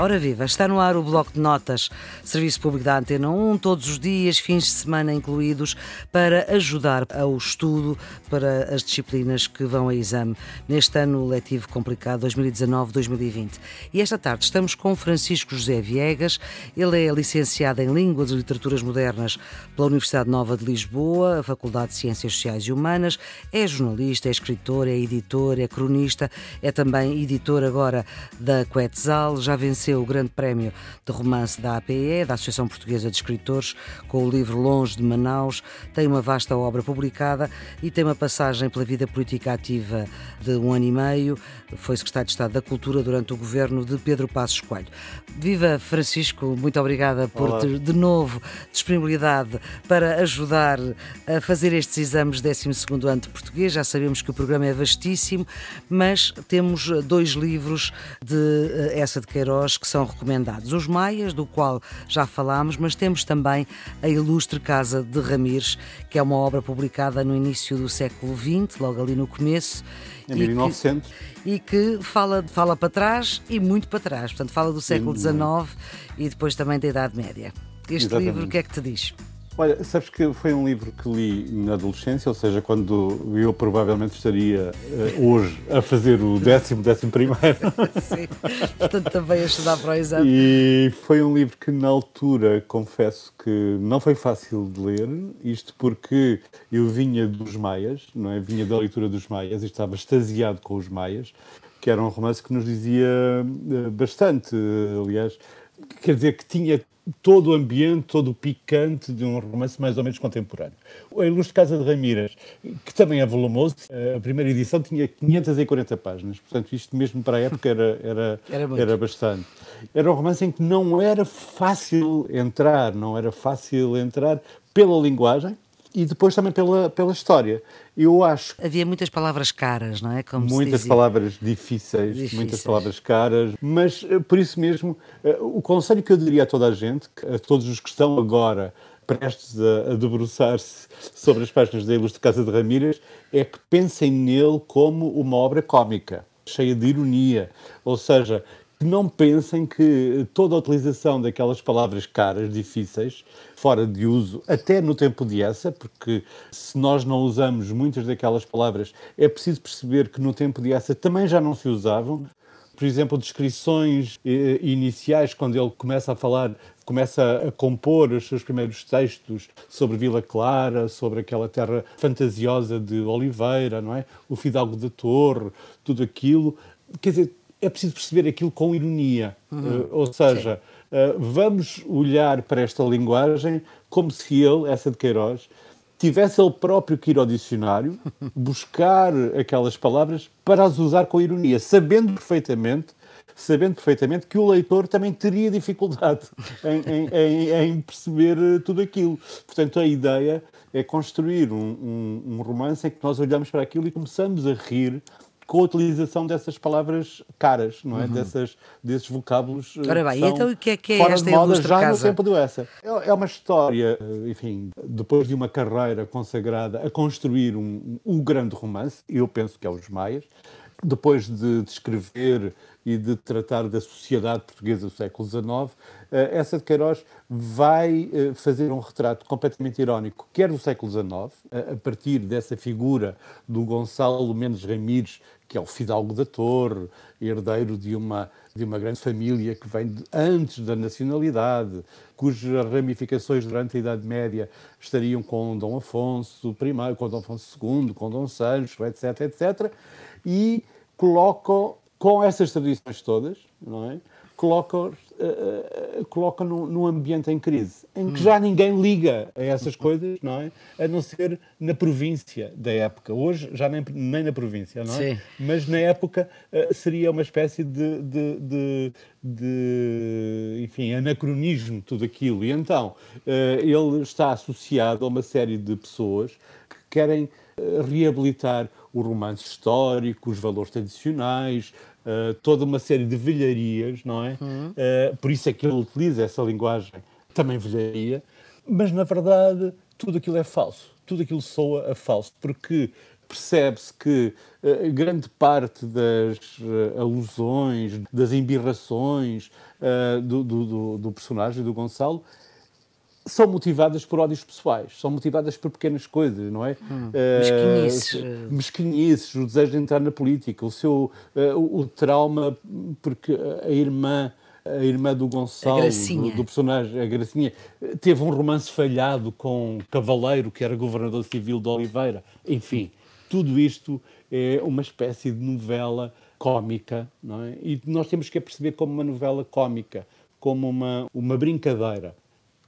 Ora viva, está no ar o Bloco de Notas, Serviço Público da Antena 1, todos os dias, fins de semana incluídos, para ajudar ao estudo para as disciplinas que vão a exame neste ano letivo complicado 2019-2020. E esta tarde estamos com Francisco José Viegas, ele é licenciado em Línguas e Literaturas Modernas pela Universidade Nova de Lisboa, a Faculdade de Ciências Sociais e Humanas, é jornalista, é escritor, é editor, é cronista, é também editor agora da Quetzal, já venceu venceu o Grande Prémio de Romance da APE, da Associação Portuguesa de Escritores, com o livro Longe de Manaus. Tem uma vasta obra publicada e tem uma passagem pela vida política ativa de um ano e meio. Foi secretário de Estado da Cultura durante o governo de Pedro Passos Coelho. Viva Francisco, muito obrigada por ter de novo disponibilidade para ajudar a fazer estes exames 12 ano de português. Já sabemos que o programa é vastíssimo, mas temos dois livros de eh, essa de Queiroz que são recomendados. Os Maias, do qual já falámos, mas temos também a Ilustre Casa de Ramires, que é uma obra publicada no início do século XX, logo ali no começo. Em 1900. E que, e que fala, fala para trás e muito para trás. Portanto, fala do século XIX e depois também da Idade Média. Este Exatamente. livro, o que é que te diz? Olha, sabes que foi um livro que li na adolescência, ou seja, quando eu provavelmente estaria uh, hoje a fazer o décimo, décimo primeiro. Sim, portanto também a estudar para o exame. E foi um livro que na altura, confesso que não foi fácil de ler, isto porque eu vinha dos Maias, não é? Vinha da leitura dos Maias e estava extasiado com os Maias, que era um romance que nos dizia uh, bastante, aliás, quer dizer que tinha todo o ambiente, todo o picante de um romance mais ou menos contemporâneo. A Ilustre Casa de Ramírez, que também é volumoso, a primeira edição tinha 540 páginas, portanto isto mesmo para a época era, era, era, era bastante. Era um romance em que não era fácil entrar, não era fácil entrar pela linguagem, e depois também pela, pela história. Eu acho. Havia muitas palavras caras, não é? Como muitas palavras difíceis, difíceis, muitas palavras caras, mas eh, por isso mesmo, eh, o conselho que eu diria a toda a gente, a todos os que estão agora prestes a, a debruçar-se sobre as páginas da Ilustre Casa de Ramírez, é que pensem nele como uma obra cómica, cheia de ironia. Ou seja, que não pensem que toda a utilização daquelas palavras caras, difíceis, fora de uso, até no tempo de essa, porque se nós não usamos muitas daquelas palavras, é preciso perceber que no tempo de essa também já não se usavam. Por exemplo, descrições eh, iniciais, quando ele começa a falar começa a compor os seus primeiros textos sobre Vila Clara, sobre aquela terra fantasiosa de Oliveira, não é? O Fidalgo da Torre, tudo aquilo. Quer dizer, é preciso perceber aquilo com ironia. Uhum. Uh, ou seja, uh, vamos olhar para esta linguagem como se ele, essa de Queiroz, tivesse ele próprio que ir ao dicionário, buscar aquelas palavras para as usar com ironia, sabendo perfeitamente sabendo perfeitamente que o leitor também teria dificuldade em, em, em, perceber eh, tudo aquilo. Portanto, a ideia é construir um, um, um romance em que nós olhamos para aquilo e começamos a rir com a utilização dessas palavras caras, não é? Uhum. Dessas, desses vocábulos. Eh, Ora bem, então o que é que é fora esta de moda já casa? no tempo do essa. É, é uma história, eh, enfim, depois de uma carreira consagrada a construir um, um grande romance, eu penso que é os Maias, depois de, de escrever e de tratar da sociedade portuguesa do século XIX, eh, essa de Queiroz vai eh, fazer um retrato completamente irónico, quer do século XIX, a partir dessa figura do Gonçalo Mendes Ramires, que é o fidalgo da Torre, herdeiro de uma, de uma grande família que vem de, antes da nacionalidade, cujas ramificações durante a Idade Média estariam com Dom Afonso I, com Dom Afonso II, com Dom Sancho, etc, etc, e colocam com essas tradições todas, não é? coloca, uh, uh, coloca num, num, ambiente em crise, em que hum. já ninguém liga a essas coisas, não é? A não ser na província da época. Hoje já nem, nem na província, não é? Sim. Mas na época uh, seria uma espécie de, de, de, de, enfim, anacronismo tudo aquilo. E então ele está associado a uma série de pessoas que querem reabilitar o romance histórico, os valores tradicionais, uh, toda uma série de velharias, não é? Uhum. Uh, por isso é que ele utiliza essa linguagem, também velharia, mas na verdade tudo aquilo é falso, tudo aquilo soa a falso, porque percebe-se que uh, grande parte das uh, alusões, das embirrações uh, do, do, do, personagem, do Gonçalo, são motivadas por ódios pessoais, são motivadas por pequenas coisas, não é? Hum, mesquinices. mesquinices, o desejo de entrar na política, o seu o, o trauma porque a irmã a irmã do Gonçalo, do, do, personagem, a Gracinha, teve um romance falhado com Cavaleiro, que era governador civil de Oliveira. Enfim, tudo isto é uma espécie de novela cómica, não é? E nós temos que a perceber como uma novela cómica, como uma, uma brincadeira.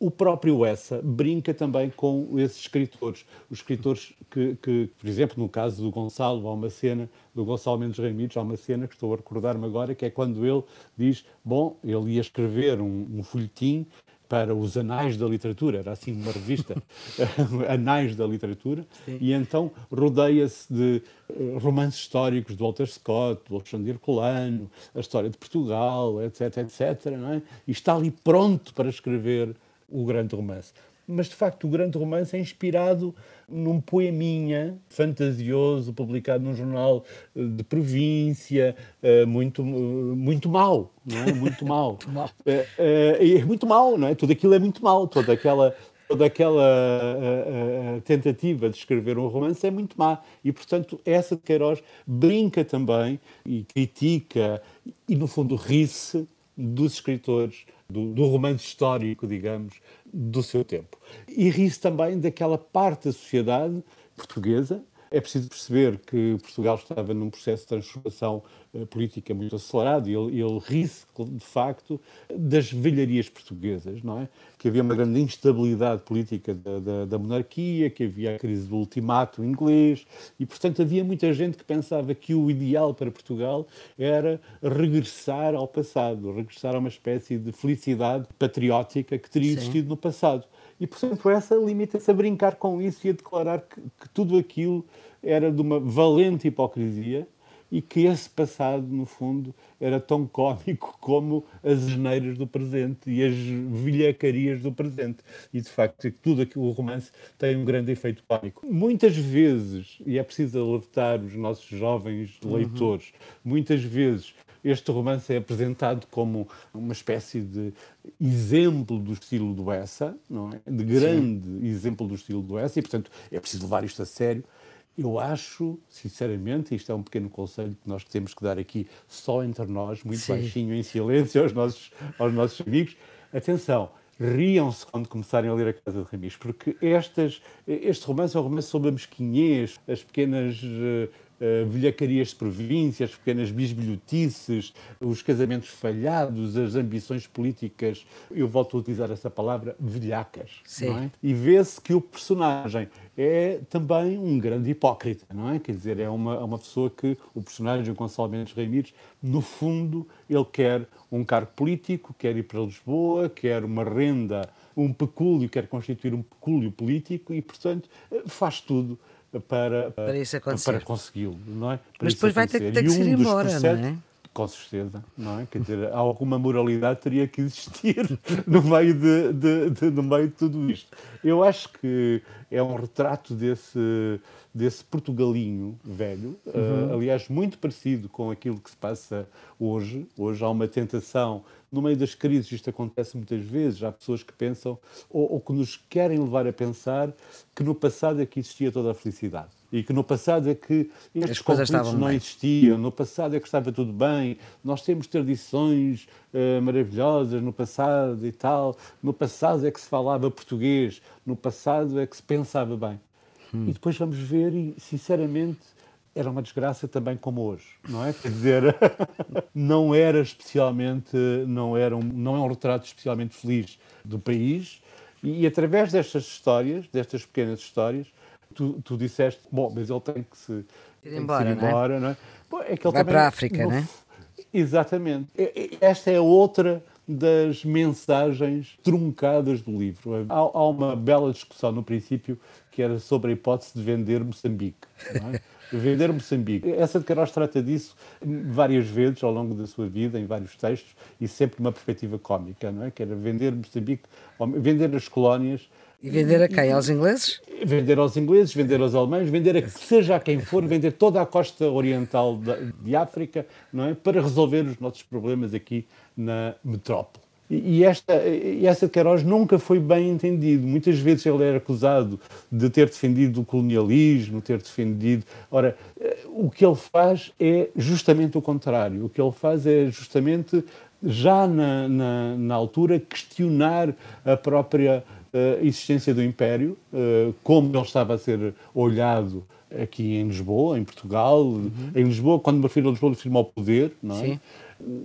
O próprio Essa brinca também com esses escritores. Os escritores que, que, por exemplo, no caso do Gonçalo, há uma cena, do Gonçalo Mendes Ramírez, há uma cena que estou a recordar-me agora, que é quando ele diz, bom, ele ia escrever um, um folhetim para os Anais da Literatura, era assim uma revista, Anais da Literatura, Sim. e então rodeia-se de uh, romances históricos de Walter Scott, do Alexandre Herculano, a história de Portugal, etc, etc, é? e está ali pronto para escrever o grande romance. Mas, de facto, o grande romance é inspirado num poeminha fantasioso, publicado num jornal eh, de província, eh, muito, muito mau, não é? Muito mau. muito É, é, é muito mau, não é? Tudo aquilo é muito mau, toda aquela toda aquela uh, tentativa de escrever um romance é muito má. E, portanto, essa de Queiroz brinca também e critica e, no fundo, ri-se dos escritores do, do romance histórico, digamos, do seu tempo. E ri-se também daquela parte da sociedade portuguesa. É preciso perceber que Portugal estava num processo de transformação eh, política muito acelerado e ele, ele ri-se, de facto, das velharias portuguesas, não é? Que havia uma grande instabilidade política da, da, da, monarquia, que havia a crise do ultimato inglês e, portanto, havia muita gente que pensava que o ideal para Portugal era regressar ao passado, regressar a uma espécie de felicidade patriótica que teria existido Sim. no passado. E, portanto, essa limita-se a brincar com isso e a declarar que, que tudo aquilo era de uma valente hipocrisia e que esse passado, no fundo, era tão cómico como as geneiras do presente e as vilhacarias do presente. E, de facto, tudo aquilo, o romance tem um grande efeito cómico. Muitas vezes, e é preciso alertar os nossos jovens uhum. leitores, uhum. muitas vezes este romance é apresentado como uma espécie de exemplo do estilo do Essa, não é? de grande Sim. exemplo do estilo do Essa, e, portanto, é preciso levar isto a sério eu acho, sinceramente, isto é um pequeno conselho que nós temos que dar aqui só entre nós, muito Sim. baixinho, em silêncio, aos nossos, aos nossos amigos. Atenção, riam-se quando começarem a ler A Casa de Ramis, porque estas, este romance é um romance sobre a mesquinhez, as pequenas uh, velhacarias de províncias, pequenas bisbilhotices, os casamentos falhados, as ambições políticas, eu volto a utilizar essa palavra, velhacas. É? E vê-se que o personagem é também um grande hipócrita, não é? Quer dizer, é uma, é uma pessoa que, o personagem, Gonçalo Mendes Reimires, no fundo, ele quer um cargo político, quer ir para Lisboa, quer uma renda, um pecúlio, quer constituir um pecúlio político e, portanto, faz tudo para, para, para consegui-lo, não é? Para Mas depois vai ter, ter que um ir embora, não é? Com certeza, não é? Quer dizer, alguma moralidade teria que existir no meio de, de, de, no meio de tudo isto. Eu acho que é um retrato desse, desse Portugalinho velho, uhum. uh, aliás, muito parecido com aquilo que se passa hoje. Hoje há uma tentação, no meio das crises, isto acontece muitas vezes, há pessoas que pensam, ou, ou que nos querem levar a pensar, que no passado é que existia toda a felicidade e que no passado é que estes conflitos não bem. existiam, no passado é que estava tudo bem, nós temos tradições uh, maravilhosas no passado e tal, no passado é que se falava português, no passado é que se pensava bem. Hum. E depois vamos ver e, sinceramente, era uma desgraça também como hoje, não é? Quer dizer, não era especialmente, não, era um, não é um retrato especialmente feliz do país e, e através destas histórias, destas pequenas histórias, tu, tu disseste, bom, mas ele tem que se ir embora, não é? Embora, não é? Bom, é que ele Vai também, para a África, não é? Exatamente. Esta é outra das mensagens truncadas do livro. Há, há, uma bela discussão no princípio que era sobre a hipótese de vender Moçambique. É? Vender Moçambique. Essa de Queiroz trata disso várias vezes ao longo da sua vida, em vários textos, e sempre numa perspectiva cómica, não é? Que era vender Moçambique, vender as colónias. E vender a quem? Aos ingleses? Vender aos ingleses, vender aos alemães, vender a seja a quem for, vender toda a costa oriental de África, não é? Para resolver os nossos problemas aqui na metrópole. E, esta, e essa de Queiroz nunca foi bem entendido. Muitas vezes ele era acusado de ter defendido o colonialismo, ter defendido. Ora, o que ele faz é justamente o contrário. O que ele faz é justamente, já na, na, na altura, questionar a própria uh, existência do Império, uh, como ele estava a ser olhado aqui em Lisboa, em Portugal. Uhum. Em Lisboa, quando me refiro a Lisboa, refiro-me ao poder, não é? Sim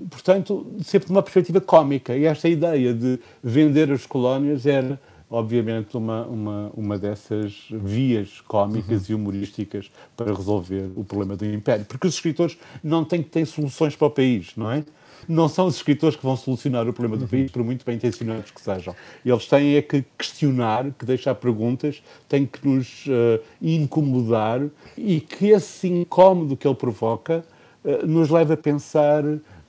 portanto, sempre de uma perspectiva cómica. E esta ideia de vender as colónias era, obviamente, uma, uma, uma dessas vias cómicas uhum. e humorísticas para resolver o problema do Império. Porque os escritores não têm que ter soluções para o país, não é? Não são os escritores que vão solucionar o problema do uhum. país, por muito bem intencionados que sejam. Eles têm é que questionar, que deixar perguntas, têm que nos uh, incomodar e que esse incómodo que ele provoca uh, nos leva a pensar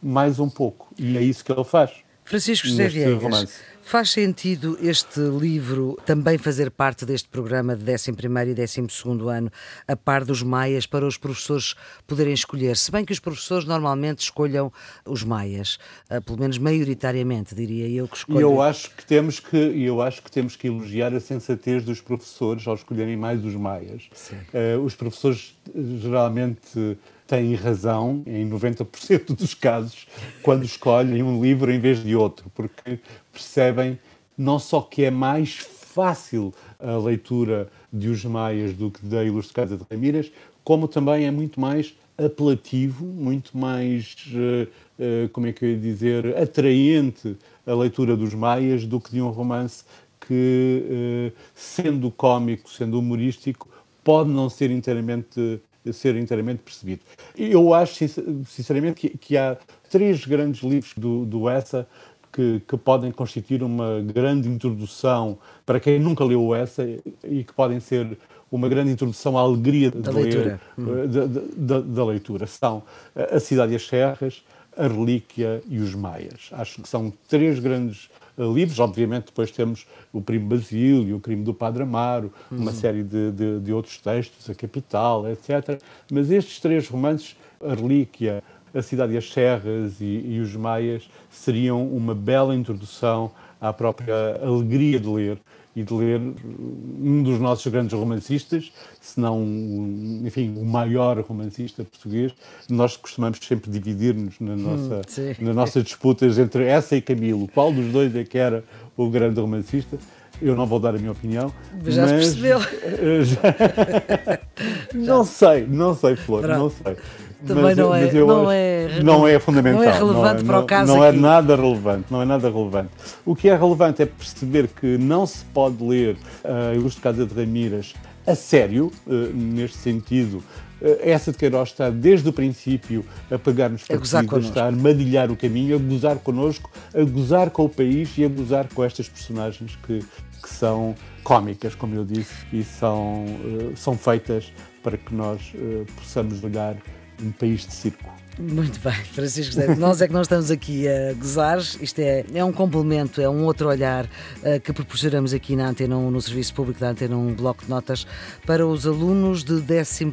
mais um pouco. E é isso que ele faz. Francisco José Viegas, faz sentido este livro também fazer parte deste programa de 11º e 12º ano, a par dos maias, para os professores poderem escolher? Se bem que os professores normalmente escolham os maias, eh, pelo menos maioritariamente, diria eu que escolho. Eu acho que temos que, eu acho que, temos que elogiar a sensatez dos professores ao escolherem mais os maias. Uh, os professores geralmente têm razão em 90% dos casos quando escolhem um livro em vez de outro, porque percebem não só que é mais fácil a leitura de Os Maias do que da Ilustre Casa de Ramírez, como também é muito mais apelativo, muito mais, uh, uh, como é que eu ia dizer, atraente a leitura dos Maias do que de um romance que, uh, sendo cómico, sendo humorístico, pode não ser inteiramente ser inteiramente percebido. Eu acho, sinceramente, que, que há três grandes livros do, do Essa que, que, podem constituir uma grande introdução para quem nunca leu essa e que podem ser uma grande introdução à alegria da de leitura. Ler, eh, da, da, da, leitura. São A Cidade e as Serras, A Relíquia e Os Maias. Acho que são três grandes livros. Obviamente, depois temos o Primo Basílio, o Crime do Padre Amaro, uhum. uma série de, de, de, outros textos, A Capital, etc. Mas estes três romances, A Relíquia, A Cidade e as Serras e, e Os Maias, seriam uma bela introdução à própria alegria de ler e de ler um dos nossos grandes romancistas, se não, enfim, o maior romancista português. Nós costumamos sempre dividir-nos na nossa, hum, nas nossas disputas entre essa e Camilo. Qual dos dois é que era o grande romancista? Eu não vou dar a minha opinião. Já mas, se percebeu. não sei, não sei, Flor, Pronto. não sei também mas, não, é, não, é, não é fundamental. Não é relevante não é, para o caso Não aqui. é nada relevante, não é nada relevante. O que é relevante é perceber que não se pode ler a Ilustre Casa de Ramírez a sério, uh, neste sentido, uh, essa de Queiroz está desde o princípio a pegar-nos partido, a estar a armadilhar o caminho, a gozar connosco, a gozar com o país e a gozar com estas personagens que, que são cómicas, como eu disse, e são, são feitas para que nós possamos olhar um país de circo. Muito bem, Francisco José. Nós é que nós estamos aqui a gozar. Isto é, é um complemento, é um outro olhar uh, que proporcionamos aqui na Antena 1, no Serviço Público da Antena 1, um bloco de notas para os alunos de 11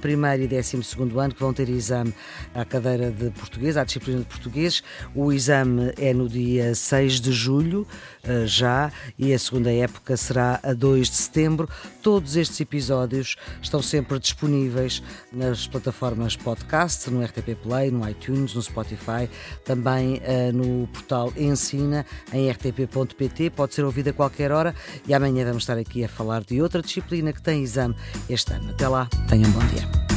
e 12 ano que vão ter exame à cadeira de português, à disciplina de português. O exame é no dia 6 de julho, uh, já, e a segunda época será a 2 de setembro. Todos estes episódios estão sempre disponíveis nas plataformas podcast, no RTP Play, no iTunes, no Spotify, também uh, no portal Ensina, em rtp.pt. Pode ser ouvido a qualquer hora e amanhã vamos estar aqui a falar de outra disciplina que tem exame este ano. Até lá, tenham um bom dia.